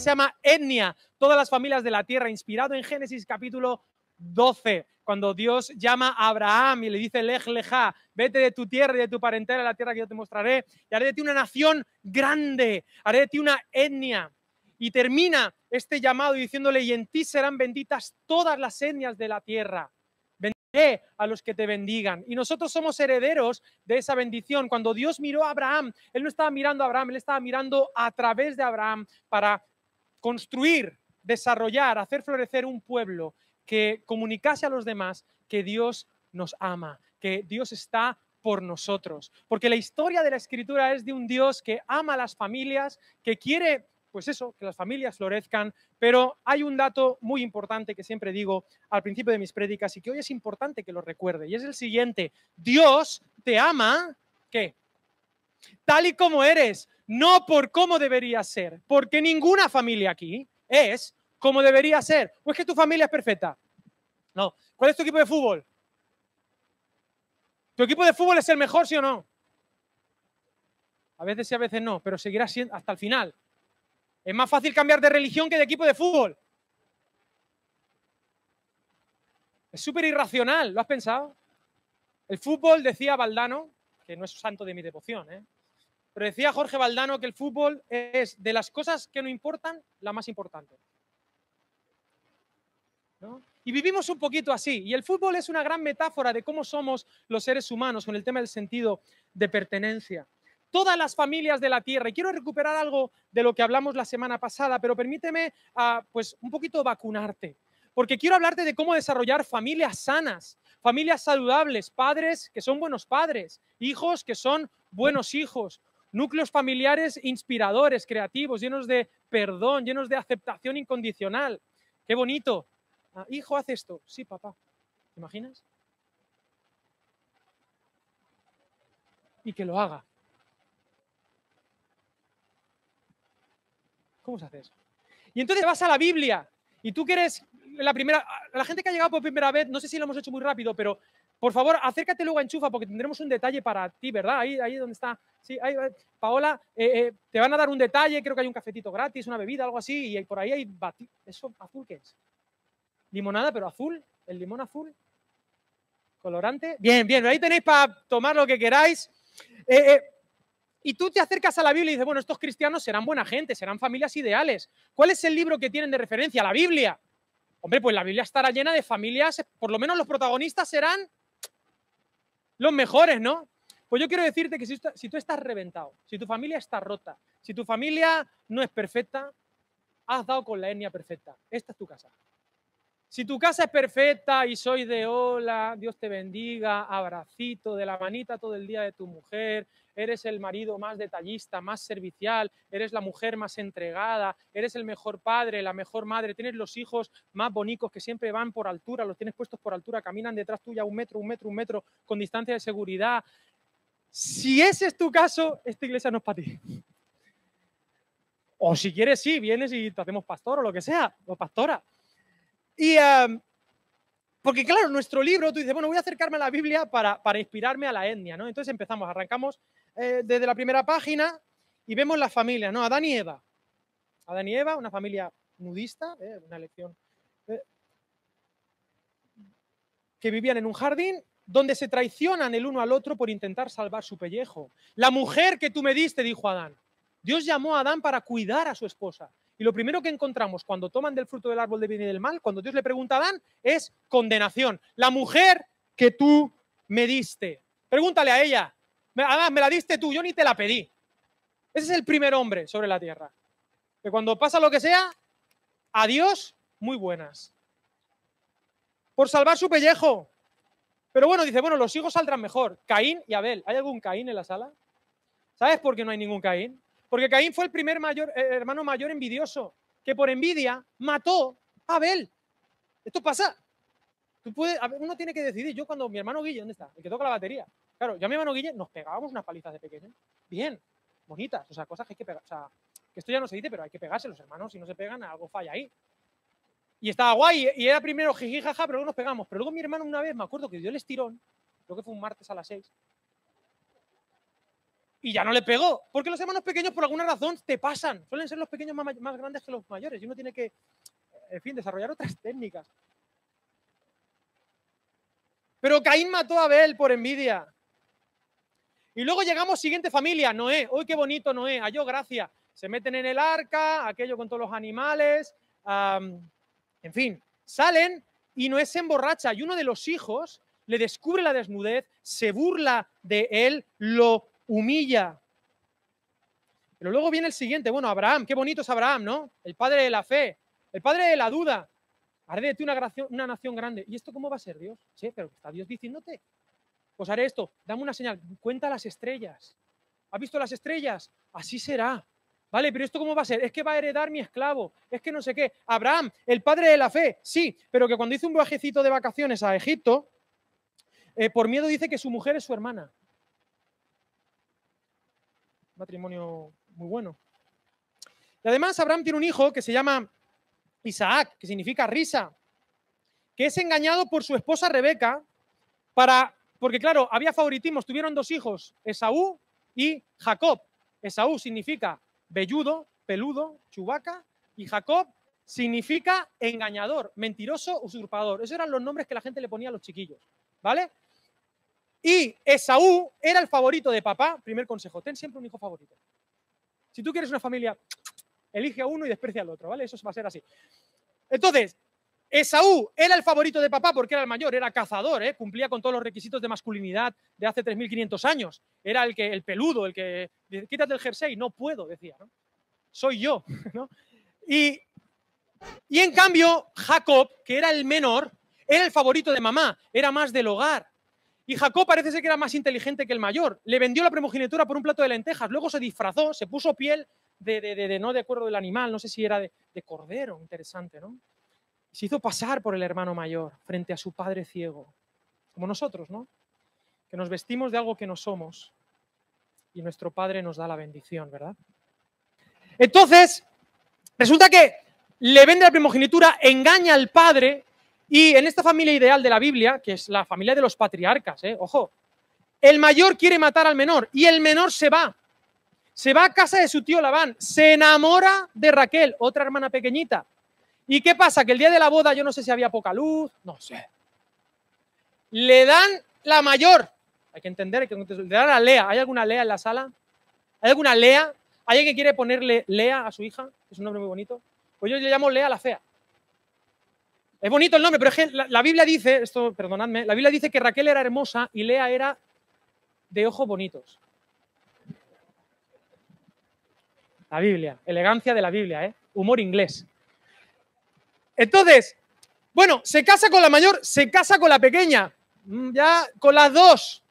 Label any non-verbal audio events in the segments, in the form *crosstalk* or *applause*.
se llama etnia, todas las familias de la tierra, inspirado en Génesis capítulo 12, cuando Dios llama a Abraham y le dice, lej leja, vete de tu tierra y de tu parentela a la tierra que yo te mostraré, y haré de ti una nación grande, haré de ti una etnia. Y termina este llamado diciéndole, y en ti serán benditas todas las etnias de la tierra. Bendiré a los que te bendigan. Y nosotros somos herederos de esa bendición. Cuando Dios miró a Abraham, Él no estaba mirando a Abraham, Él estaba mirando a través de Abraham para construir, desarrollar, hacer florecer un pueblo que comunicase a los demás que Dios nos ama, que Dios está por nosotros. Porque la historia de la escritura es de un Dios que ama las familias, que quiere pues eso, que las familias florezcan, pero hay un dato muy importante que siempre digo al principio de mis prédicas y que hoy es importante que lo recuerde, y es el siguiente, Dios te ama, ¿qué? Tal y como eres, no por cómo debería ser, porque ninguna familia aquí es como debería ser. ¿O es que tu familia es perfecta? No. ¿Cuál es tu equipo de fútbol? ¿Tu equipo de fútbol es el mejor, sí o no? A veces sí, a veces no, pero seguirá siendo hasta el final. Es más fácil cambiar de religión que de equipo de fútbol. Es súper irracional, ¿lo has pensado? El fútbol, decía Valdano, que no es santo de mi devoción, ¿eh? Pero decía Jorge Valdano que el fútbol es de las cosas que no importan, la más importante. Y vivimos un poquito así. Y el fútbol es una gran metáfora de cómo somos los seres humanos con el tema del sentido de pertenencia todas las familias de la tierra. Y quiero recuperar algo de lo que hablamos la semana pasada, pero permíteme ah, pues un poquito vacunarte, porque quiero hablarte de cómo desarrollar familias sanas, familias saludables, padres que son buenos padres, hijos que son buenos hijos, núcleos familiares inspiradores, creativos, llenos de perdón, llenos de aceptación incondicional. Qué bonito. Ah, hijo, haz esto. Sí, papá. ¿Te imaginas? Y que lo haga. ¿Cómo se hace eso? Y entonces vas a la Biblia y tú quieres la primera, la gente que ha llegado por primera vez, no sé si lo hemos hecho muy rápido, pero por favor, acércate luego a Enchufa porque tendremos un detalle para ti, ¿verdad? Ahí, ahí donde está. Sí, ahí, Paola, eh, eh, te van a dar un detalle, creo que hay un cafetito gratis, una bebida, algo así, y por ahí hay ¿Eso azul qué es? Limonada, pero azul, el limón azul. Colorante. Bien, bien, ahí tenéis para tomar lo que queráis. Eh, y tú te acercas a la Biblia y dices, bueno, estos cristianos serán buena gente, serán familias ideales. ¿Cuál es el libro que tienen de referencia? La Biblia. Hombre, pues la Biblia estará llena de familias, por lo menos los protagonistas serán los mejores, ¿no? Pues yo quiero decirte que si, tú estás reventado, si tu familia está rota, si tu familia no es perfecta, has dado con la etnia perfecta. Esta es tu casa. Si tu casa es perfecta y soy de hola, Dios te bendiga, abracito, de la manita todo el día de tu mujer, eres el marido más detallista, más servicial, eres la mujer más entregada, eres el mejor padre, la mejor madre, tienes los hijos más bonitos que siempre van por altura, los tienes puestos por altura, caminan detrás tuya un metro, un metro, un metro, con distancia de seguridad. Si ese es tu caso, esta iglesia no es para ti. O si quieres, sí, vienes y te hacemos pastor o lo que sea, o pastora. Y em, porque claro, nuestro libro, tú dices, bueno, voy a acercarme a la Biblia para, para inspirarme a la etnia, ¿no? Entonces empezamos, arrancamos eh, desde la primera página y vemos la familia, ¿no? Adán y Eva. Adán y Eva, una familia nudista, ¿eh? una lección, ¿eh? que vivían en un jardín donde se traicionan el uno al otro por intentar salvar su pellejo. La mujer que tú me diste, dijo Adán. Dios llamó a Adán para cuidar a su esposa. Y lo primero que encontramos cuando toman del fruto del árbol de bien y del mal, cuando Dios le pregunta a Adán, es condenación. La mujer que tú me diste. Pregúntale a ella, Adán, me la diste tú, yo ni te la pedí. Ese es el primer hombre sobre la tierra. Que cuando pasa lo que sea, a Dios, muy buenas. Por salvar su pellejo. Pero bueno, dice, bueno, los hijos saldrán mejor. Caín y Abel. ¿Hay algún Caín en la sala? ¿Sabes por qué no hay ningún Caín? Porque Caín fue el primer mayor, eh, hermano mayor envidioso, que por envidia mató a Abel. Esto pasa. Tú puedes, uno tiene que decidir. Yo cuando mi hermano Guille, ¿dónde está? El que toca la batería. Claro, yo a mi hermano Guille nos pegábamos unas palizas de pequeño. Bien, bonitas, o sea, cosas que hay que pegar. O sea, que esto ya no se dice, pero hay que pegarse los hermanos. Si no se pegan, algo falla ahí. Y estaba guay, y era primero jiji, jaja, pero luego nos pegamos. Pero luego mi hermano una vez, me acuerdo que dio el estirón, creo que fue un martes a las seis. Y ya no le pegó. Porque los hermanos pequeños, por alguna razón, te pasan. Suelen ser los pequeños más, grandes que los mayores. Y uno tiene que, en fin, desarrollar otras técnicas. Pero Caín mató a Abel por envidia. Y luego llegamos, siguiente familia, Noé. ¡Uy, qué bonito Noé! Halló gracia. Se meten en el arca, aquello con todos los animales. en fin, salen y Noé se emborracha. Y uno de los hijos le descubre la desnudez, se burla de él, lo humilla. Pero luego viene el siguiente, bueno, Abraham, qué bonito es Abraham, ¿no? El padre de la fe, el padre de la duda. Haré de ti una, una nación grande. ¿Y esto cómo va a ser Dios? Sí, pero está Dios diciéndote. Pues haré esto, dame una señal, cuenta las estrellas. ¿Has visto las estrellas? Así será. Vale, pero ¿esto cómo va a ser? Es que va a heredar mi esclavo. Es que no sé qué. Abraham, el padre de la fe, sí, pero que cuando hizo un viajecito de vacaciones a Egipto, eh, por miedo dice que su mujer es su hermana matrimonio muy bueno. Y además Abraham tiene un hijo que se llama Isaac, que significa risa, que es engañado por su esposa Rebeca para, porque claro, había favoritismos, tuvieron dos hijos, Esaú y Jacob. Esaú significa velludo, peludo, chubaca, y Jacob significa engañador, mentiroso, usurpador. Esos eran los nombres que la gente le ponía a los chiquillos, ¿vale? Y Esaú era el favorito de papá. Primer consejo, ten siempre un hijo favorito. Si tú quieres una familia, elige a uno y desprecia al otro, ¿vale? Eso va a ser así. Entonces, Esaú era el favorito de papá porque era el mayor, era cazador, ¿eh? cumplía con todos los requisitos de masculinidad de hace 3.500 años. Era el, que, el peludo, el que, quítate el jersey, no puedo, decía. Soy yo, *laughs* ¿no? Y en cambio, Jacob, que era el menor, era el favorito de mamá, era más del hogar. Y Jacob parece ser que era más inteligente que el mayor. Le vendió la primogenitura por un plato de lentejas. Luego se disfrazó, se puso piel de, no de acuerdo del animal, no sé si era de, cordero, interesante, ¿no? Se hizo pasar por el hermano mayor frente a su padre ciego, como nosotros, ¿no? Que nos vestimos de algo que no somos y nuestro padre nos da la bendición, ¿verdad? Entonces, resulta que le vende la primogenitura, engaña al padre y en esta familia ideal de la Biblia, que es la familia de los patriarcas, ¿eh? ojo, el mayor quiere matar al menor y el menor se va. Se va a casa de su tío Labán, se enamora de Raquel, otra hermana pequeñita. ¿Y qué pasa? Que el día de la boda yo no sé si había poca luz, no sé. Le dan la mayor. Hay que entender que le dan a Lea. ¿Hay alguna Lea en la sala? ¿Hay alguna Lea? ¿Hay alguien que quiere ponerle Lea a su hija? Es un nombre muy bonito. Pues yo le llamo Lea la fea. Es bonito el nombre, pero es que la, Biblia dice, esto, perdonadme, la Biblia dice que Raquel era hermosa y Lea era de ojos bonitos. La Biblia, elegancia de la Biblia, ¿eh? humor inglés. Entonces, bueno, se casa con la mayor, se casa con la pequeña, mm, ya con las dos.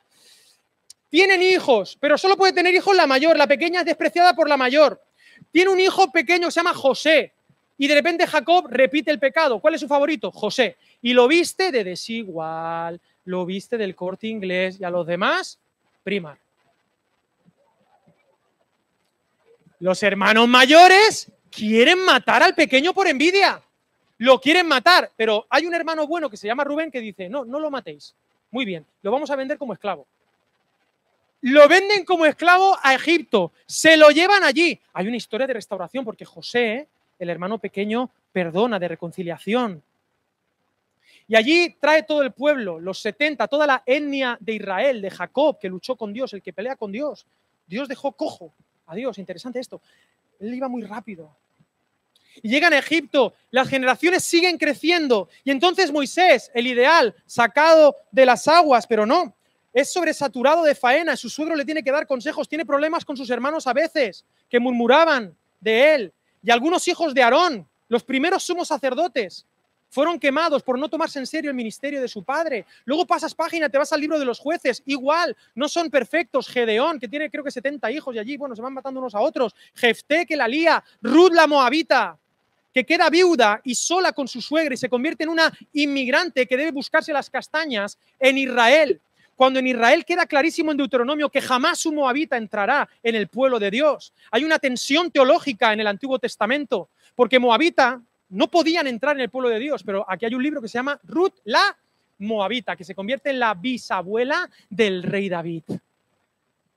Tienen hijos, pero solo puede tener hijos la mayor, la pequeña es despreciada por la mayor. Tiene un hijo pequeño que se llama José. Y de repente Jacob repite el pecado. ¿Cuál es su favorito? José. Y lo viste de desigual, lo viste del corte inglés y a los demás, primar. Los hermanos mayores quieren matar al pequeño por envidia. Lo quieren matar, pero hay un hermano bueno que se llama Rubén que dice, no, no lo matéis. Muy bien, lo vamos a vender como esclavo. Lo venden como esclavo a Egipto, se lo llevan allí. Hay una historia de restauración porque José el hermano pequeño perdona, de reconciliación. Y allí trae todo el pueblo, los 70, toda la etnia de Israel, de Jacob, que luchó con Dios, el que pelea con Dios. Dios dejó cojo a Dios, interesante esto. Él iba muy rápido. Y llegan a Egipto, las generaciones siguen creciendo. Y entonces Moisés, el ideal, sacado de las aguas, pero no, es sobresaturado de faena, su suegro le tiene que dar consejos, tiene problemas con sus hermanos a veces, que murmuraban de él. Y algunos hijos de Aarón, los primeros sumos sacerdotes, fueron quemados por no tomarse en serio el ministerio de su padre. Luego pasas página, te vas al libro de los jueces, igual, no son perfectos. Gedeón, que tiene creo que 70 hijos y allí, bueno, se van matando unos a otros. Jefté, que la lía. Ruth, la moabita, que queda viuda y sola con su suegra y se convierte en una inmigrante que debe buscarse las castañas en Israel cuando en Israel queda clarísimo en Deuteronomio que jamás un moabita entrará en el pueblo de Dios. Hay una tensión teológica en el Antiguo Testamento, porque moabita no podían entrar en el pueblo de Dios, pero aquí hay un libro que se llama Ruth la Moabita, que se convierte en la bisabuela del rey David.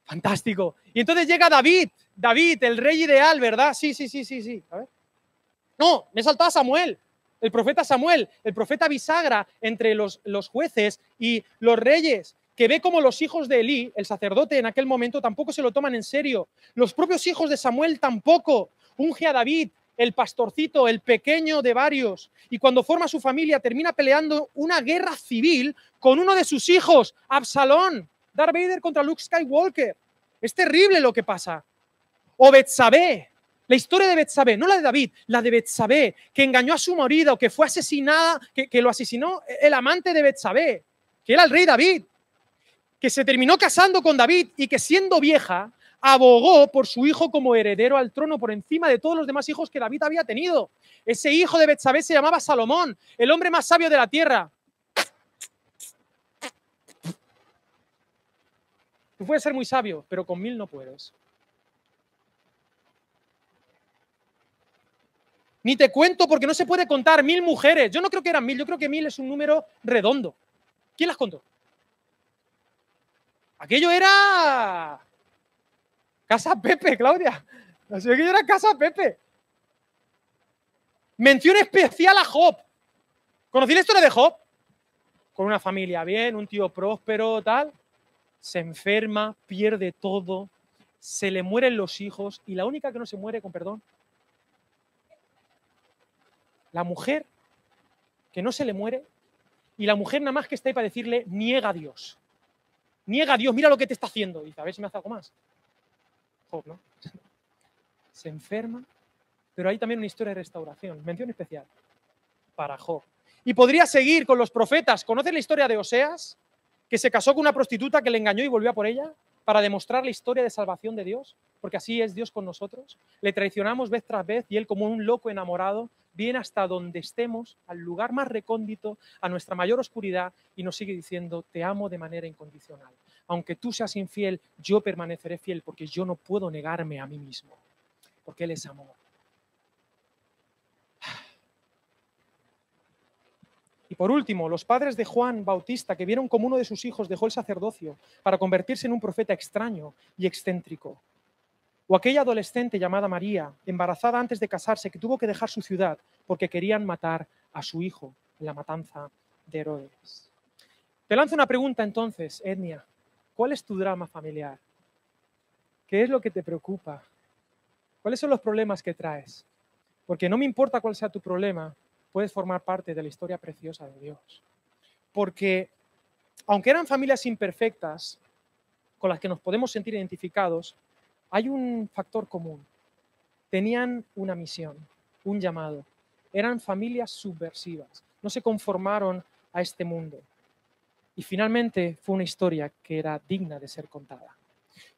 Fantástico. Y entonces llega David, David, el rey ideal, ¿verdad? Sí, sí, sí, sí, sí. No, me he saltado Samuel, el profeta Samuel, el profeta bisagra entre los, los jueces y los reyes, que ve como los hijos de Elí, el sacerdote en aquel momento, tampoco se lo toman en serio. Los propios hijos de Samuel tampoco. Unge a David, el pastorcito, el pequeño de varios, y cuando forma su familia termina peleando una guerra civil con uno de sus hijos, Absalón, Darth Vader contra Luke Skywalker. Es terrible lo que pasa. O Betsabé, la historia de Betsabé, no la de David, la de Betsabé, que engañó a su marido, que fue asesinada, que, que lo asesinó el amante de Betsabé, que era el rey David, que se terminó casando con David y que siendo vieja abogó por su hijo como heredero al trono por encima de todos los demás hijos que David había tenido. Ese hijo de Betsabé se llamaba Salomón, el hombre más sabio de la tierra. Tú puedes ser muy sabio, pero con mil no puedes. Ni te cuento porque no se puede contar mil mujeres. Yo no creo que eran mil, yo creo que mil es un número redondo. ¿Quién las contó? Aquello era Casa Pepe, Claudia. Aquello era Casa Pepe. Mención especial a Job. ¿Conocí la historia de Job? Con una familia bien, un tío próspero, tal. Se enferma, pierde todo, se le mueren los hijos y la única que no se muere, con perdón, la mujer que no se le muere y la mujer nada más que está ahí para decirle, niega a Dios. Niega a Dios, mira lo que te está haciendo. Dice, a ver si me hace algo más. Job, ¿no? Se enferma, pero hay también una historia de restauración, mención especial para Job. Y podría seguir con los profetas. ¿Conocen la historia de Oseas? Que se casó con una prostituta que le engañó y volvió a por ella para demostrar la historia de salvación de Dios, porque así es Dios con nosotros. Le traicionamos vez tras vez y Él como un loco enamorado viene hasta donde estemos, al lugar más recóndito, a nuestra mayor oscuridad y nos sigue diciendo, te amo de manera incondicional. Aunque tú seas infiel, yo permaneceré fiel porque yo no puedo negarme a mí mismo, porque Él es amor. Y por último, los padres de Juan Bautista, que vieron como uno de sus hijos dejó el sacerdocio para convertirse en un profeta extraño y excéntrico. O aquella adolescente llamada María, embarazada antes de casarse, que tuvo que dejar su ciudad porque querían matar a su hijo en la matanza de Herodes. Te lanzo una pregunta entonces, Etnia. ¿Cuál es tu drama familiar? ¿Qué es lo que te preocupa? ¿Cuáles son los problemas que traes? Porque no me importa cuál sea tu problema, puedes formar parte de la historia preciosa de Dios. Porque aunque eran familias imperfectas, con las que nos podemos sentir identificados, hay un factor común. Tenían una misión, un llamado. Eran familias subversivas. No se conformaron a este mundo. Y finalmente fue una historia que era digna de ser contada.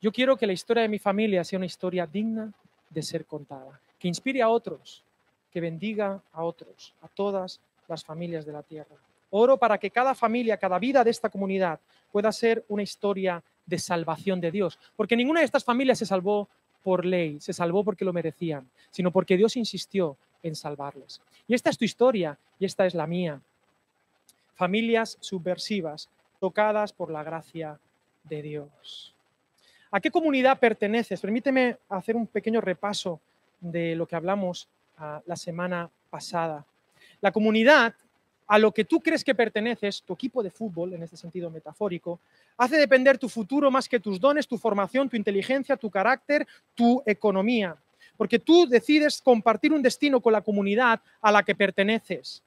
Yo quiero que la historia de mi familia sea una historia digna de ser contada, que inspire a otros, que bendiga a otros, a todas las familias de la tierra. Oro para que cada familia, cada vida de esta comunidad pueda ser una historia de salvación de Dios, porque ninguna de estas familias se salvó por ley, se salvó porque lo merecían, sino porque Dios insistió en salvarles. Y esta es tu historia y esta es la mía. Familias subversivas tocadas por la gracia de Dios. ¿A qué comunidad perteneces? Permíteme hacer un pequeño repaso de lo que hablamos la semana pasada. La comunidad a lo que tú crees que perteneces, tu equipo de fútbol, en este sentido metafórico, hace depender tu futuro más que tus dones, tu formación, tu inteligencia, tu carácter, tu economía. Porque tú decides compartir un destino con la comunidad a la que perteneces.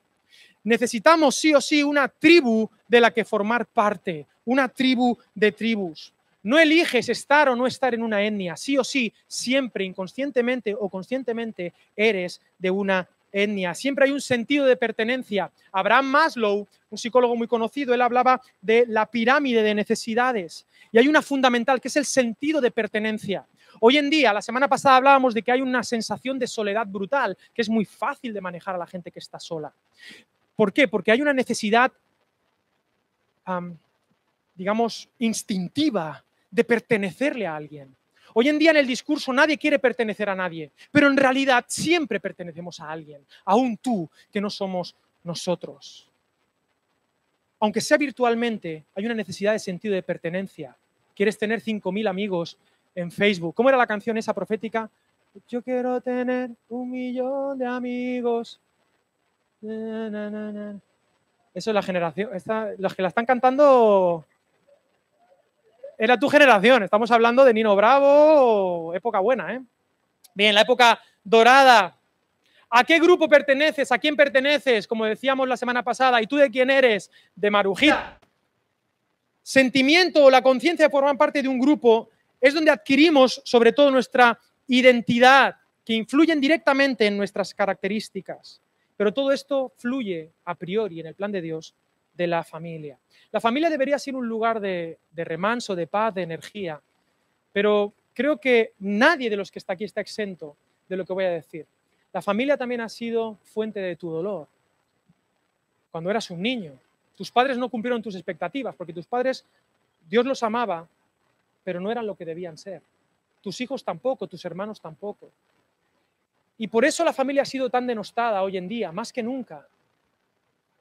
Necesitamos sí o sí una tribu de la que formar parte, una tribu de tribus. No eliges estar o no estar en una etnia, sí o sí, siempre, inconscientemente o conscientemente, eres de una etnia. Siempre hay un sentido de pertenencia. Abraham Maslow, un psicólogo muy conocido, él hablaba de la pirámide de necesidades. Y hay una fundamental, que es el sentido de pertenencia. Hoy en día, la semana pasada hablábamos de que hay una sensación de soledad brutal, que es muy fácil de manejar a la gente que está sola. ¿Por qué? Porque hay una necesidad, digamos, instintiva de pertenecerle a alguien. Hoy en día en el discurso nadie quiere pertenecer a nadie, pero en realidad siempre pertenecemos a alguien, aún tú que no somos nosotros. Aunque sea virtualmente, hay una necesidad de sentido de pertenencia quieres tener 5.000 amigos en Facebook. ¿Cómo era la canción esa profética? Yo quiero tener un millón de amigos. Eso es la generación. los que la están cantando era tu generación. Estamos hablando de Nino Bravo, época buena, ¿eh? Bien, la época dorada. ¿A qué grupo perteneces? ¿A quién perteneces? Como decíamos la semana pasada. ¿Y tú de quién eres? De Marujita. Sentimiento o la conciencia de formar parte de un grupo es donde adquirimos sobre todo nuestra identidad, que influyen directamente en nuestras características. Pero todo esto fluye a priori en el plan de Dios de la familia. La familia debería ser un lugar de, remanso, de paz, de energía, pero creo que nadie de los que está aquí está exento de lo que voy a decir. La familia también ha sido fuente de tu dolor. Cuando eras un niño, tus padres no cumplieron tus expectativas, porque tus padres, Dios los amaba, pero no eran lo que debían ser. Tus hijos tampoco, tus hermanos tampoco. Y por eso la familia ha sido tan denostada hoy en día, más que nunca.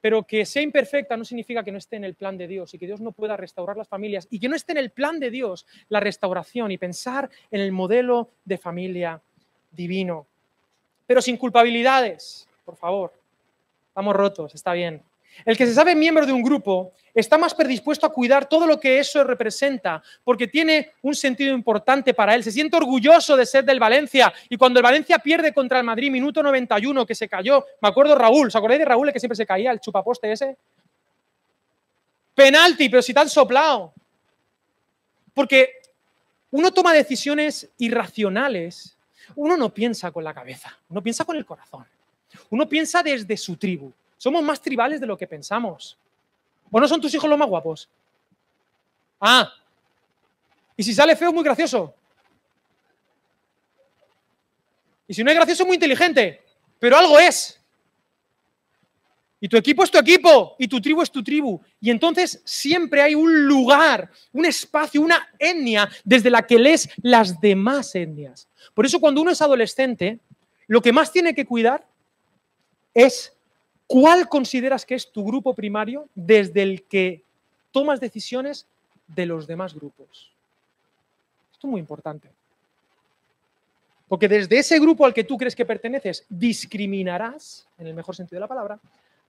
Pero que sea imperfecta no significa que no esté en el plan de Dios y que Dios no pueda restaurar las familias y que no esté en el plan de Dios la restauración y pensar en el modelo de familia divino. Pero sin culpabilidades, por favor. Estamos rotos, está bien. El que se sabe miembro de un grupo está más predispuesto a cuidar todo lo que eso representa, porque tiene un sentido importante para él. Se siente orgulloso de ser del Valencia. Y cuando el Valencia pierde contra el Madrid, minuto 91, que se cayó, me acuerdo Raúl, ¿os acordáis de Raúl, el que siempre se caía, el chupaposte ese? Penalti, pero si tan soplado. Porque uno toma decisiones irracionales, uno no piensa con la cabeza, uno piensa con el corazón. Uno piensa desde su tribu. Somos más tribales de lo que pensamos. ¿O no son tus hijos los más guapos? Ah, y si sale feo, muy gracioso. Y si no es gracioso, muy inteligente. Pero algo es. Y tu equipo es tu equipo. Y tu tribu es tu tribu. Y entonces siempre hay un lugar, un espacio, una etnia desde la que lees las demás etnias. Por eso cuando uno es adolescente, lo que más tiene que cuidar es ¿Cuál consideras que es tu grupo primario desde el que tomas decisiones de los demás grupos? Esto es muy importante. Porque desde ese grupo al que tú crees que perteneces, discriminarás, en el mejor sentido de la palabra,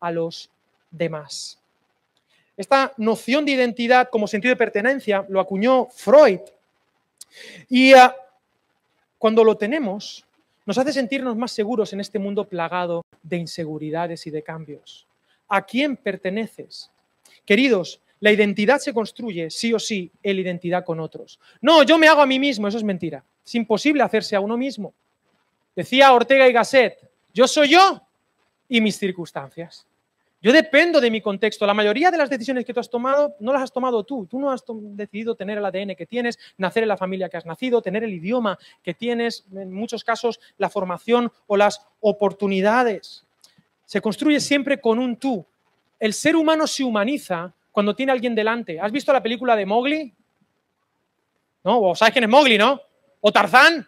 a los demás. Esta noción de identidad como sentido de pertenencia lo acuñó Freud. Y ah, cuando lo tenemos, nos hace sentirnos más seguros en este mundo plagado de inseguridades y de cambios. ¿A quién perteneces? Queridos, la identidad se construye sí o sí en la identidad con otros. No, yo me hago a mí mismo, eso es mentira. Es imposible hacerse a uno mismo. Decía Ortega y Gasset, yo soy yo y mis circunstancias. Yo dependo de mi contexto. La mayoría de las decisiones que tú has tomado no las has tomado tú. Tú no has decidido tener el ADN que tienes, nacer en la familia que has nacido, tener el idioma que tienes, en muchos casos la formación o las oportunidades. Se construye siempre con un tú. El ser humano se humaniza cuando tiene a alguien delante. ¿Has visto la película de Mowgli? ¿No? ¿O sabes quién es Mowgli, no? ¿O Tarzán?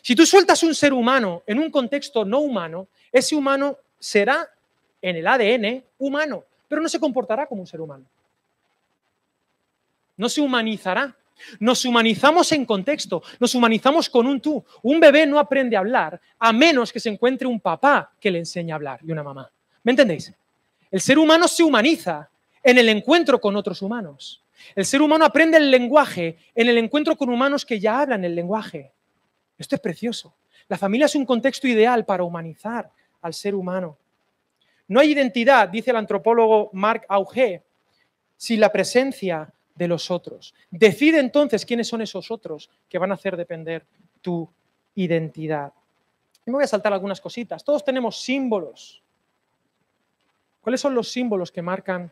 Si tú sueltas un ser humano en un contexto no humano, ese humano será en el ADN humano, pero no se comportará como un ser humano. No se humanizará. Nos humanizamos en contexto, nos humanizamos con un tú. Un bebé no aprende a hablar a menos que se encuentre un papá que le enseñe a hablar y una mamá. ¿Me entendéis? El ser humano se humaniza en el encuentro con otros humanos. El ser humano aprende el lenguaje en el encuentro con humanos que ya hablan el lenguaje. Esto es precioso. La familia es un contexto ideal para humanizar al ser humano. No hay identidad, dice el antropólogo Marc Auger, sin la presencia de los otros. Decide entonces quiénes son esos otros que van a hacer depender tu identidad. Y me voy a saltar algunas cositas. Todos tenemos símbolos. ¿Cuáles son los símbolos que marcan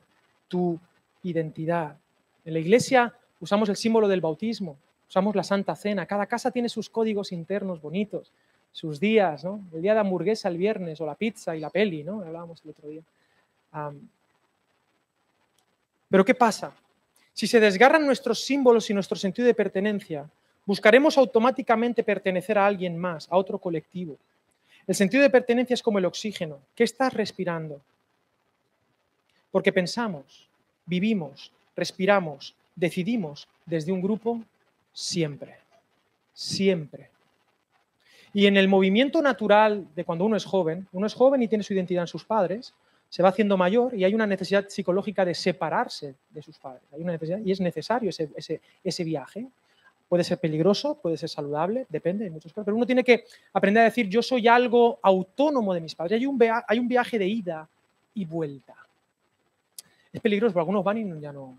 tu identidad? En la iglesia usamos el símbolo del bautismo, usamos la Santa Cena. Cada casa tiene sus códigos internos bonitos sus días, ¿no? El día de hamburguesa el viernes o la pizza y la peli, ¿no? Hablábamos el otro día. Pero ¿qué pasa? Si se desgarran nuestros símbolos y nuestro sentido de pertenencia, buscaremos automáticamente pertenecer a alguien más, a otro colectivo. El sentido de pertenencia es como el oxígeno. ¿Qué estás respirando? Porque pensamos, vivimos, respiramos decidimos desde un grupo siempre, siempre. Y en el movimiento natural de cuando uno es joven, uno es joven y tiene su identidad en sus padres, se va haciendo mayor y hay una necesidad psicológica de separarse de sus padres. Hay una necesidad y es necesario ese, viaje. Puede ser peligroso, puede ser saludable, depende de muchos casos, pero uno tiene que aprender a decir yo soy algo autónomo de mis padres. Hay un, hay un viaje de ida y vuelta. Es peligroso, porque algunos van y ya no.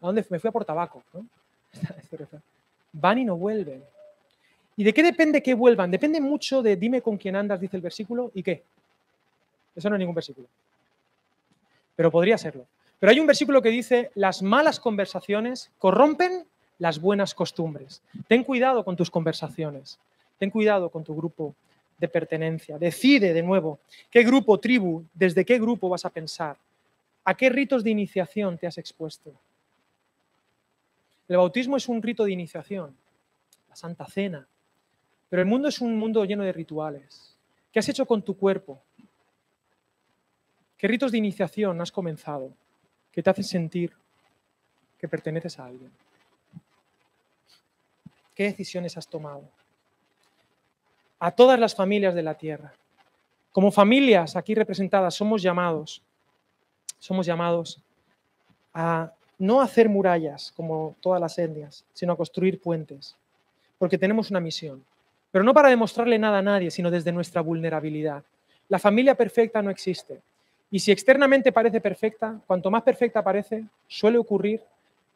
¿A dónde me fui a por tabaco? ¿no? *laughs* Van y no vuelven. ¿Y de qué depende que vuelvan? Depende mucho de dime con quién andas, dice el versículo, y qué. Eso no es ningún versículo. Pero podría serlo. Pero hay un versículo que dice, las malas conversaciones corrompen las buenas costumbres. Ten cuidado con tus conversaciones. Ten cuidado con tu grupo de pertenencia. Decide de nuevo qué grupo, tribu, desde qué grupo vas a pensar. ¿A qué ritos de iniciación te has expuesto? El bautismo es un rito de iniciación, la Santa Cena. Pero el mundo es un mundo lleno de rituales. ¿Qué has hecho con tu cuerpo? ¿Qué ritos de iniciación has comenzado que te hacen sentir que perteneces a alguien? ¿Qué decisiones has tomado? A todas las familias de la tierra. Como familias aquí representadas somos llamados, somos llamados a no hacer murallas como todas las etnias, sino a construir puentes, porque tenemos una misión. Pero no para demostrarle nada a nadie, sino desde nuestra vulnerabilidad. La familia perfecta no existe. Y si externamente parece perfecta, cuanto más perfecta parece, suele ocurrir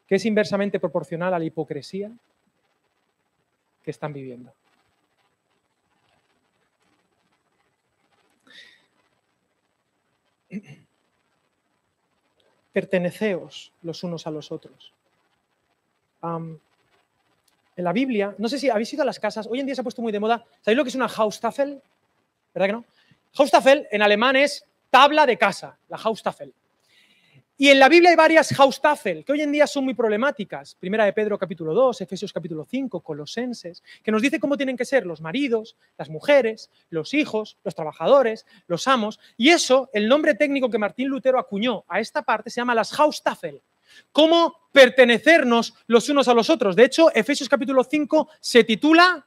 que es inversamente proporcional a la hipocresía que están viviendo. Perteneceos los unos a los otros. En la Biblia, no sé si habéis ido a las casas, hoy en día se ha puesto muy de moda, ¿sabéis lo que es una Haustafel? ¿Verdad que no? Haustafel en alemán es tabla de casa, la Haustafel. Y en la Biblia hay varias Haustafel que hoy en día son muy problemáticas. Primera de Pedro capítulo 2, Efesios capítulo 5, Colosenses, que nos dice cómo tienen que ser los maridos, las mujeres, los hijos, los trabajadores, los amos. Y eso, el nombre técnico que Martín Lutero acuñó a esta parte se llama las Haustafel. Cómo pertenecernos los unos a los otros. De hecho, Efesios capítulo 5 se titula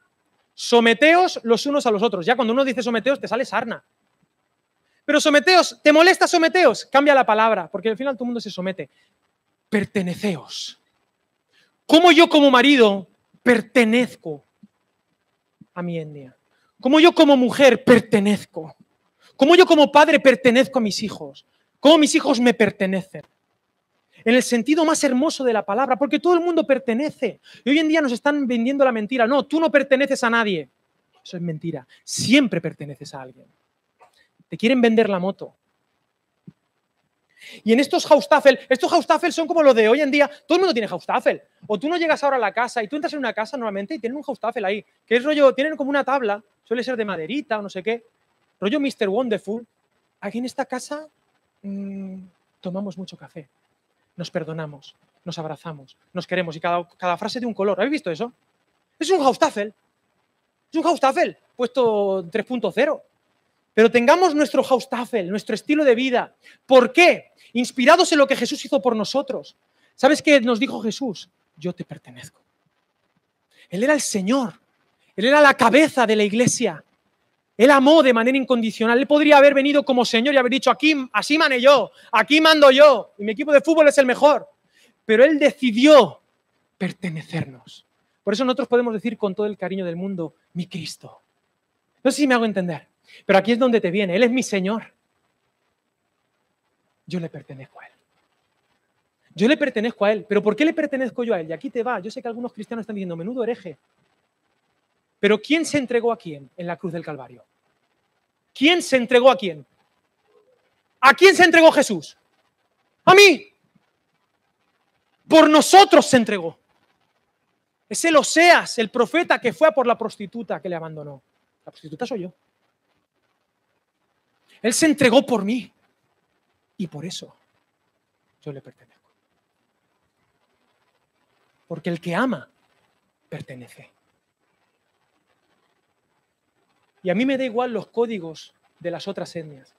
Someteos los unos a los otros. Ya cuando uno dice someteos te sale sarna. Pero someteos, ¿te molesta someteos? Cambia la palabra, porque al final todo el mundo se somete. Perteneceos. ¿Cómo yo como marido pertenezco a mi etnia? ¿Cómo yo como mujer pertenezco? ¿Cómo yo como padre pertenezco a mis hijos? ¿Cómo mis hijos me pertenecen? En el sentido más hermoso de la palabra, porque todo el mundo pertenece. Y hoy en día nos están vendiendo la mentira. No, tú no perteneces a nadie. Eso es mentira. Siempre perteneces a alguien. Te quieren vender la moto. Y en estos Haustafel, estos Haustafel son como los de hoy en día, todo el mundo tiene Haustafel. O tú no llegas ahora a la casa y tú entras en una casa normalmente y tienen un Haustafel ahí, que es rollo, tienen como una tabla, suele ser de maderita o no sé qué, rollo Mr. Wonderful. Aquí en esta casa mmm, tomamos mucho café, nos perdonamos, nos abrazamos, nos queremos y cada, cada frase de un color. ¿Habéis visto eso? Es un Haustafel. Es un Haustafel puesto 3.0. Pero tengamos nuestro Haustafel, nuestro estilo de vida. ¿Por qué? Inspirados en lo que Jesús hizo por nosotros. ¿Sabes qué nos dijo Jesús? Yo te pertenezco. Él era el Señor. Él era la cabeza de la iglesia. Él amó de manera incondicional. Él podría haber venido como Señor y haber dicho, aquí, así mané aquí mando yo, y mi equipo de fútbol es el mejor. Pero Él decidió pertenecernos. Por eso nosotros podemos decir con todo el cariño del mundo, mi Cristo. No sé si me hago entender. Pero aquí es donde te viene. Él es mi Señor. Yo le pertenezco a Él. Yo le pertenezco a Él. ¿Pero por qué le pertenezco yo a Él? Y aquí te va. Yo sé que algunos cristianos están diciendo, menudo hereje. Pero ¿quién se entregó a quién en la cruz del Calvario? ¿Quién se entregó a quién? ¿A quién se entregó Jesús? A mí. Por nosotros se entregó. Es el Oseas, el profeta que fue por la prostituta que le abandonó. La prostituta soy yo. Él se entregó por mí. Y por eso yo le pertenezco. Porque el que ama, pertenece. Y a mí me da igual los códigos de las otras etnias.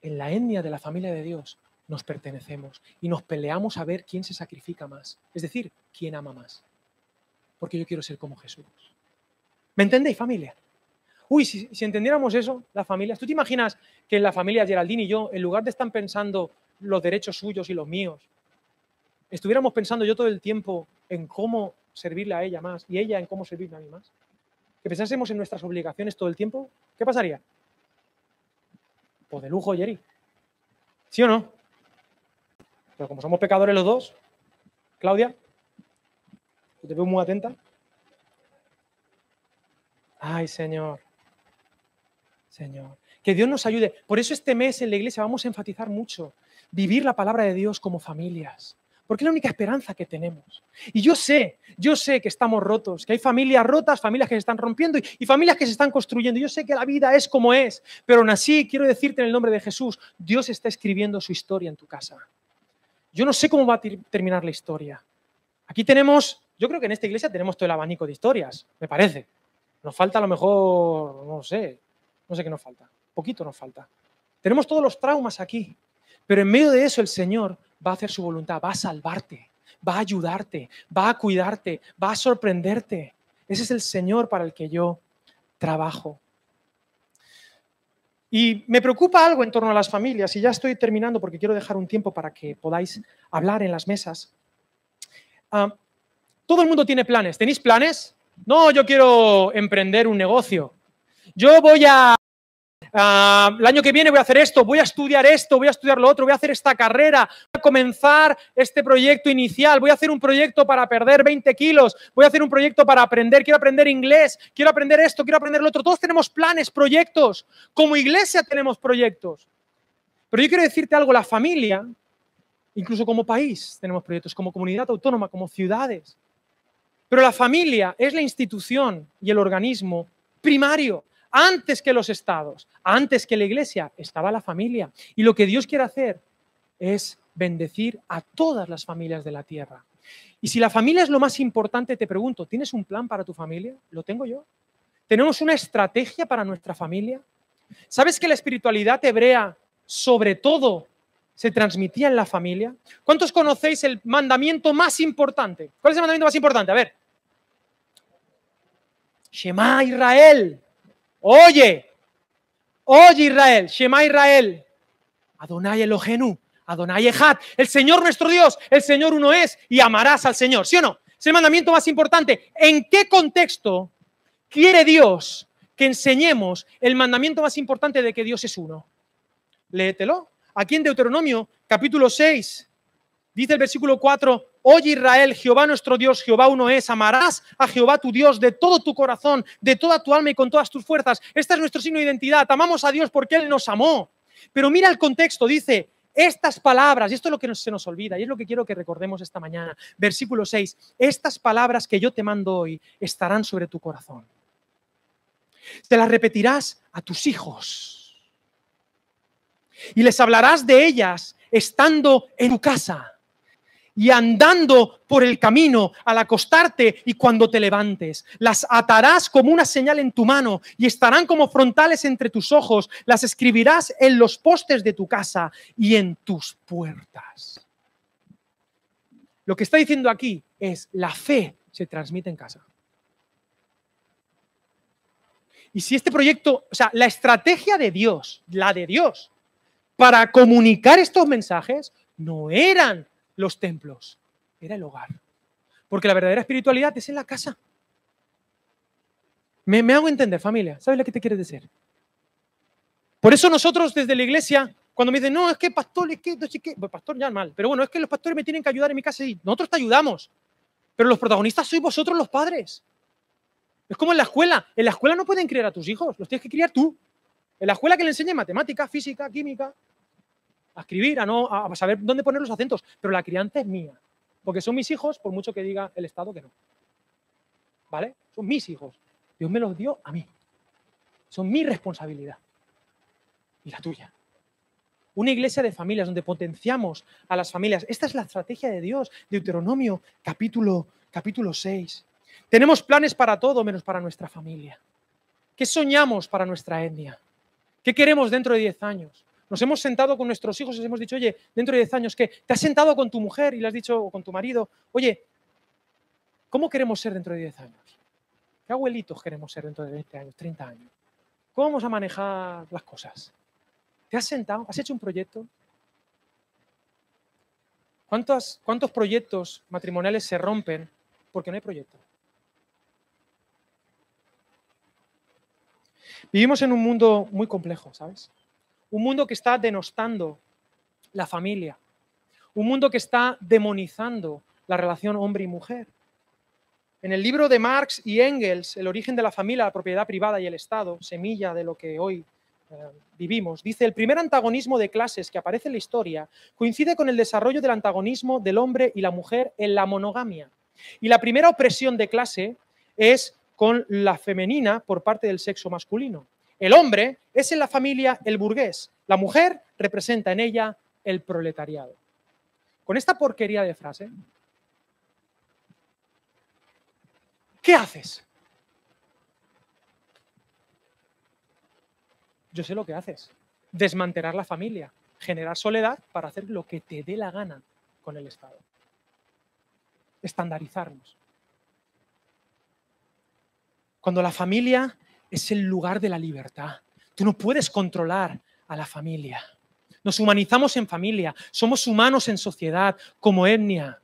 En la etnia de la familia de Dios, nos pertenecemos y nos peleamos a ver quién se sacrifica más, es decir, quién ama más. Porque yo quiero ser como Jesús. ¿Me entendéis, familia? Uy, si, entendiéramos eso, las familias, ¿tú te imaginas que en la familia Geraldine y yo, en lugar de estar pensando los derechos suyos y los míos, estuviéramos pensando yo todo el tiempo en cómo servirle a ella más y ella en cómo servirme a mí más? Que pensásemos en nuestras obligaciones todo el tiempo, ¿qué pasaría? Pues de lujo, Jerry. ¿Sí o no? Pero como somos pecadores los dos, Claudia, te veo muy atenta. Ay, Señor. Señor. Que Dios nos ayude. Por eso este mes en la iglesia vamos a enfatizar mucho vivir la palabra de Dios como familias. Porque es la única esperanza que tenemos. Y yo sé, yo sé que estamos rotos, que hay familias rotas, familias que se están rompiendo y, familias que se están construyendo. Yo sé que la vida es como es, pero aún así quiero decirte en el nombre de Jesús, Dios está escribiendo su historia en tu casa. Yo no sé cómo va a terminar la historia. Aquí tenemos, yo creo que en esta iglesia tenemos todo el abanico de historias, me parece. Nos falta a lo mejor, no sé, no sé qué nos falta. Poquito nos falta. Tenemos todos los traumas aquí. Pero en medio de eso el Señor va a hacer su voluntad, va a salvarte, va a ayudarte, va a cuidarte, va a sorprenderte. Ese es el Señor para el que yo trabajo. Y me preocupa algo en torno a las familias, y ya estoy terminando porque quiero dejar un tiempo para que podáis hablar en las mesas. Ah, todo el mundo tiene planes. ¿Tenéis planes? No, yo quiero emprender un negocio. Yo voy a Ah, el año que viene voy a hacer esto, voy a estudiar esto, voy a estudiar lo otro, voy a hacer esta carrera, voy a comenzar este proyecto inicial, voy a hacer un proyecto para perder 20 kilos, voy a hacer un proyecto para aprender, quiero aprender inglés, quiero aprender esto, quiero aprender lo otro. Todos tenemos planes, proyectos. Como iglesia tenemos proyectos. Pero yo quiero decirte algo, la familia, incluso como país tenemos proyectos, como comunidad autónoma, como ciudades. Pero la familia es la institución y el organismo primario antes que los estados, antes que la iglesia, estaba la familia. Y lo que Dios quiere hacer es bendecir a todas las familias de la tierra. Y si la familia es lo más importante, te pregunto, ¿tienes un plan para tu familia? ¿Lo tengo yo? ¿Tenemos una estrategia para nuestra familia? ¿Sabes que la espiritualidad hebrea, sobre todo, se transmitía en la familia? ¿Cuántos conocéis el mandamiento más importante? ¿Cuál es el mandamiento más importante? A ver. Shema Israel. Oye, oye Israel, Shema Israel, Adonai Elohenu, Adonai Echad, el Señor nuestro Dios, el Señor uno es y amarás al Señor, ¿sí o no? Es el mandamiento más importante. ¿En qué contexto quiere Dios que enseñemos el mandamiento más importante de que Dios es uno? Léetelo. Aquí en Deuteronomio, capítulo 6, dice el versículo 4, Oye Israel, Jehová nuestro Dios, Jehová uno es, amarás a Jehová tu Dios de todo tu corazón, de toda tu alma y con todas tus fuerzas. Este es nuestro signo de identidad, amamos a Dios porque Él nos amó. Pero mira el contexto, dice, estas palabras, y esto es lo que se nos olvida, y es lo que quiero que recordemos esta mañana, versículo 6, estas palabras que yo te mando hoy estarán sobre tu corazón. Te las repetirás a tus hijos y les hablarás de ellas estando en tu casa y andando por el camino al acostarte y cuando te levantes. Las atarás como una señal en tu mano y estarán como frontales entre tus ojos. Las escribirás en los postes de tu casa y en tus puertas. Lo que está diciendo aquí es la fe se transmite en casa. Y si este proyecto, o sea, la estrategia de Dios, la de Dios, para comunicar estos mensajes, no eran los templos, era el hogar. Porque la verdadera espiritualidad es en la casa. Me, hago entender, familia. ¿Sabes lo que te quieres decir? Por eso nosotros desde la iglesia, cuando me dicen, no, es que pastor, es que, no sé qué, pues pastor ya mal, pero bueno, es que los pastores me tienen que ayudar en mi casa y nosotros te ayudamos. Pero los protagonistas sois vosotros los padres. Es como en la escuela. En la escuela no pueden criar a tus hijos, los tienes que criar tú. En la escuela que le enseñe matemática, física, química, a escribir, a, no, a saber dónde poner los acentos, pero la crianza es mía, porque son mis hijos, por mucho que diga el Estado que no. ¿Vale? Son mis hijos. Dios me los dio a mí. Son mi responsabilidad y la tuya. Una iglesia de familias donde potenciamos a las familias. Esta es la estrategia de Dios. Deuteronomio capítulo, capítulo 6. Tenemos planes para todo menos para nuestra familia. ¿Qué soñamos para nuestra etnia? ¿Qué queremos dentro de 10 años? Nos hemos sentado con nuestros hijos y les hemos dicho, oye, dentro de 10 años, ¿qué? ¿Te has sentado con tu mujer y le has dicho, o con tu marido, oye, ¿cómo queremos ser dentro de 10 años? ¿Qué abuelitos queremos ser dentro de 20 años, 30 años? ¿Cómo vamos a manejar las cosas? ¿Te has sentado? ¿Has hecho un proyecto? ¿Cuántos, ¿Cuántos proyectos matrimoniales se rompen porque no hay proyecto? Vivimos en un mundo muy complejo, ¿sabes? Un mundo que está denostando la familia. Un mundo que está demonizando la relación hombre y mujer. En el libro de Marx y Engels, El origen de la familia, la propiedad privada y el Estado, semilla de lo que hoy eh, vivimos, dice, el primer antagonismo de clases que aparece en la historia coincide con el desarrollo del antagonismo del hombre y la mujer en la monogamia. Y la primera opresión de clase es con la femenina por parte del sexo masculino. El hombre es en la familia el burgués, la mujer representa en ella el proletariado. Con esta porquería de frase, ¿qué haces? Yo sé lo que haces. Desmantelar la familia, generar soledad para hacer lo que te dé la gana con el Estado. Estandarizarnos. Cuando la familia es el lugar de la libertad. Tú no puedes controlar a la familia. Nos humanizamos en familia, somos humanos en sociedad, como etnia.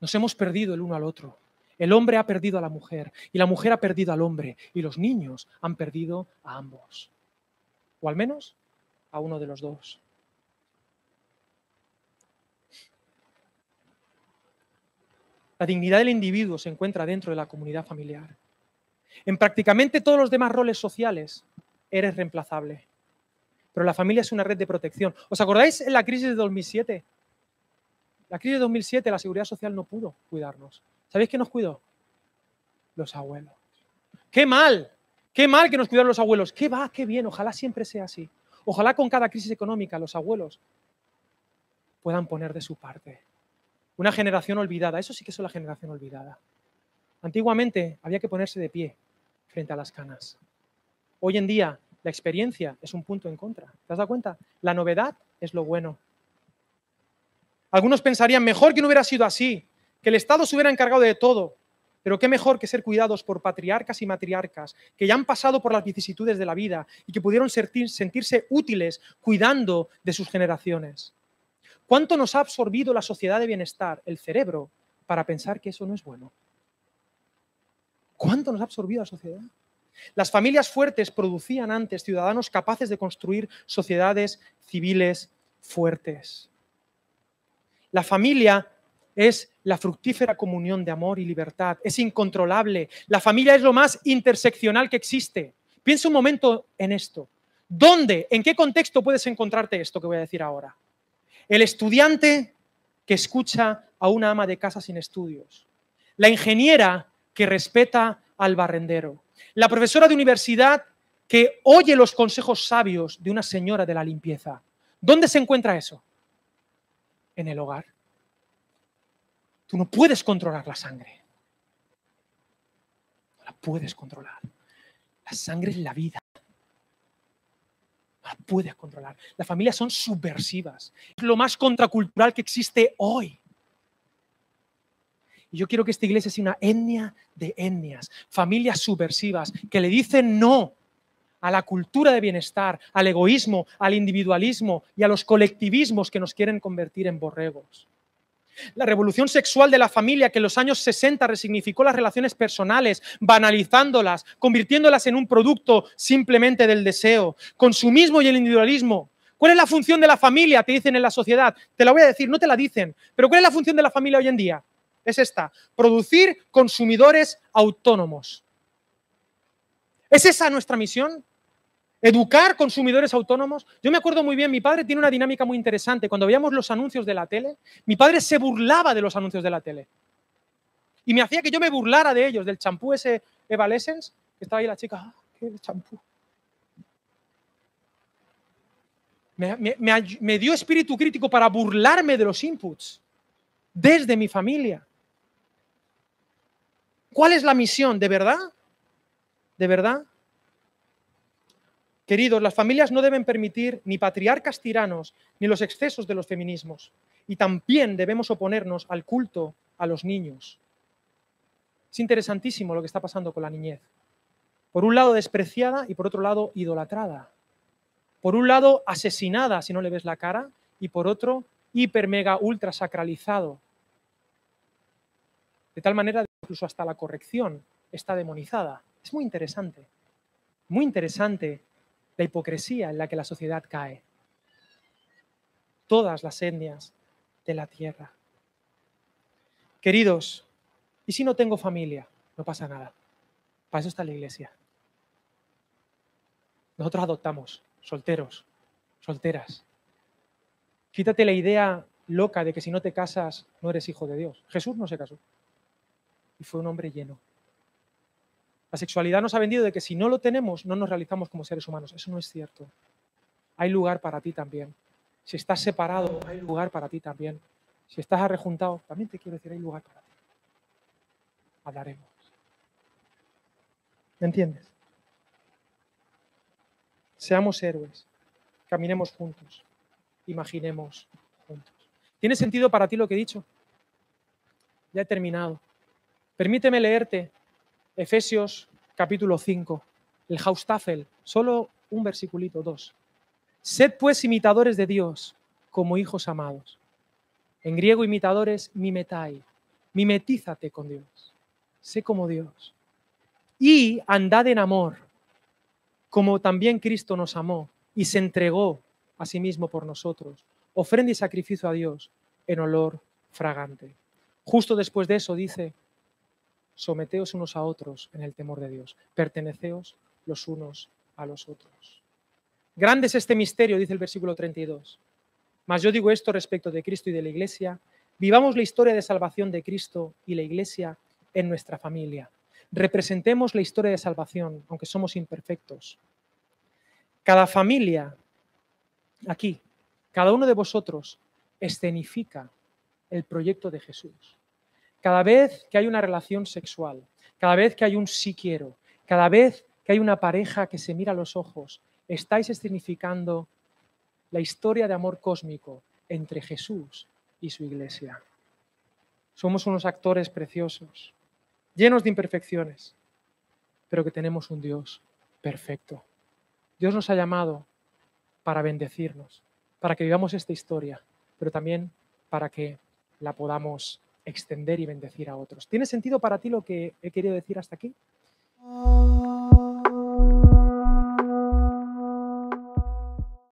Nos hemos perdido el uno al otro. El hombre ha perdido a la mujer y la mujer ha perdido al hombre y los niños han perdido a ambos. O al menos a uno de los dos. La dignidad del individuo se encuentra dentro de la comunidad familiar. En prácticamente todos los demás roles sociales eres reemplazable. Pero la familia es una red de protección. ¿Os acordáis en la crisis de 2007? La crisis de 2007 la seguridad social no pudo cuidarnos. ¿Sabéis quién nos cuidó? Los abuelos. ¡Qué mal! ¡Qué mal que nos cuidaron los abuelos! ¡Qué va! ¡Qué bien! Ojalá siempre sea así. Ojalá con cada crisis económica los abuelos puedan poner de su parte. Una generación olvidada. Eso sí que es la generación olvidada. Antiguamente había que ponerse de pie frente a las canas. Hoy en día la experiencia es un punto en contra. ¿Te has dado cuenta? La novedad es lo bueno. Algunos pensarían, mejor que no hubiera sido así, que el Estado se hubiera encargado de todo, pero qué mejor que ser cuidados por patriarcas y matriarcas que ya han pasado por las vicisitudes de la vida y que pudieron sentirse útiles cuidando de sus generaciones. ¿Cuánto nos ha absorbido la sociedad de bienestar, el cerebro, para pensar que eso no es bueno? ¿Cuánto nos ha absorbido la sociedad? Las familias fuertes producían antes ciudadanos capaces de construir sociedades civiles fuertes. La familia es la fructífera comunión de amor y libertad, es incontrolable. La familia es lo más interseccional que existe. Piensa un momento en esto. ¿Dónde, en qué contexto puedes encontrarte esto que voy a decir ahora? El estudiante que escucha a una ama de casa sin estudios. La ingeniera que respeta al barrendero. La profesora de universidad que oye los consejos sabios de una señora de la limpieza. ¿Dónde se encuentra eso? En el hogar. Tú no puedes controlar la sangre. No la puedes controlar. La sangre es la vida. No la puedes controlar. Las familias son subversivas. Es lo más contracultural que existe hoy. Y yo quiero que esta iglesia sea una etnia de etnias, familias subversivas que le dicen no a la cultura de bienestar, al egoísmo, al individualismo y a los colectivismos que nos quieren convertir en borregos. La revolución sexual de la familia que en los años 60 resignificó las relaciones personales, banalizándolas, convirtiéndolas en un producto simplemente del deseo. Consumismo y el individualismo. ¿Cuál es la función de la familia? Te dicen en la sociedad. Te la voy a decir, no te la dicen. Pero ¿cuál es la función de la familia hoy en día? Es esta, producir consumidores autónomos. ¿Es esa nuestra misión? ¿Educar consumidores autónomos? Yo me acuerdo muy bien, mi padre tiene una dinámica muy interesante. Cuando veíamos los anuncios de la tele, mi padre se burlaba de los anuncios de la tele. Y me hacía que yo me burlara de ellos, del champú ese Evalescence, que estaba ahí la chica, ah, qué champú. me dio espíritu crítico para burlarme de los inputs desde mi familia. ¿Cuál es la misión? ¿De verdad? ¿De verdad? Queridos, las familias no deben permitir ni patriarcas tiranos ni los excesos de los feminismos. Y también debemos oponernos al culto a los niños. Es interesantísimo lo que está pasando con la niñez. Por un lado despreciada y por otro lado idolatrada. Por un lado asesinada si no le ves la cara y por otro hiper, mega, ultra sacralizado. De tal manera que incluso hasta la corrección está demonizada. Es muy interesante, muy interesante la hipocresía en la que la sociedad cae. Todas las etnias de la tierra. Queridos, ¿y si no tengo familia? No pasa nada. Para eso está la iglesia. Nosotros adoptamos, solteros, solteras. Quítate la idea loca de que si no te casas no eres hijo de Dios. Jesús no se casó fue un hombre lleno. La sexualidad nos ha vendido de que si no lo tenemos no nos realizamos como seres humanos. Eso no es cierto. Hay lugar para ti también. Si estás separado, hay lugar para ti también. Si estás arrejuntado, también te quiero decir, hay lugar para ti. Hablaremos. ¿Me entiendes? Seamos héroes. Caminemos juntos. Imaginemos juntos. ¿Tiene sentido para ti lo que he dicho? Ya he terminado. Permíteme leerte Efesios capítulo 5, el Haustafel, solo un versiculito, dos. Sed pues imitadores de Dios como hijos amados. En griego imitadores, mimetai. Mimetízate con Dios. Sé como Dios. Y andad en amor, como también Cristo nos amó y se entregó a sí mismo por nosotros, ofrenda y sacrificio a Dios en olor fragante. Justo después de eso dice, someteos unos a otros en el temor de Dios, perteneceos los unos a los otros. Grande es este misterio, dice el versículo 32. Mas yo digo esto respecto de Cristo y de la Iglesia. Vivamos la historia de salvación de Cristo y la Iglesia en nuestra familia. Representemos la historia de salvación, aunque somos imperfectos. Cada familia, aquí, cada uno de vosotros, escenifica el proyecto de Jesús. Cada vez que hay una relación sexual, cada vez que hay un sí quiero, cada vez que hay una pareja que se mira a los ojos, estáis significando la historia de amor cósmico entre Jesús y su iglesia. Somos unos actores preciosos, llenos de imperfecciones, pero que tenemos un Dios perfecto. Dios nos ha llamado para bendecirnos, para que vivamos esta historia, pero también para que la podamos extender y bendecir a otros. ¿Tiene sentido para ti lo que he querido decir hasta aquí?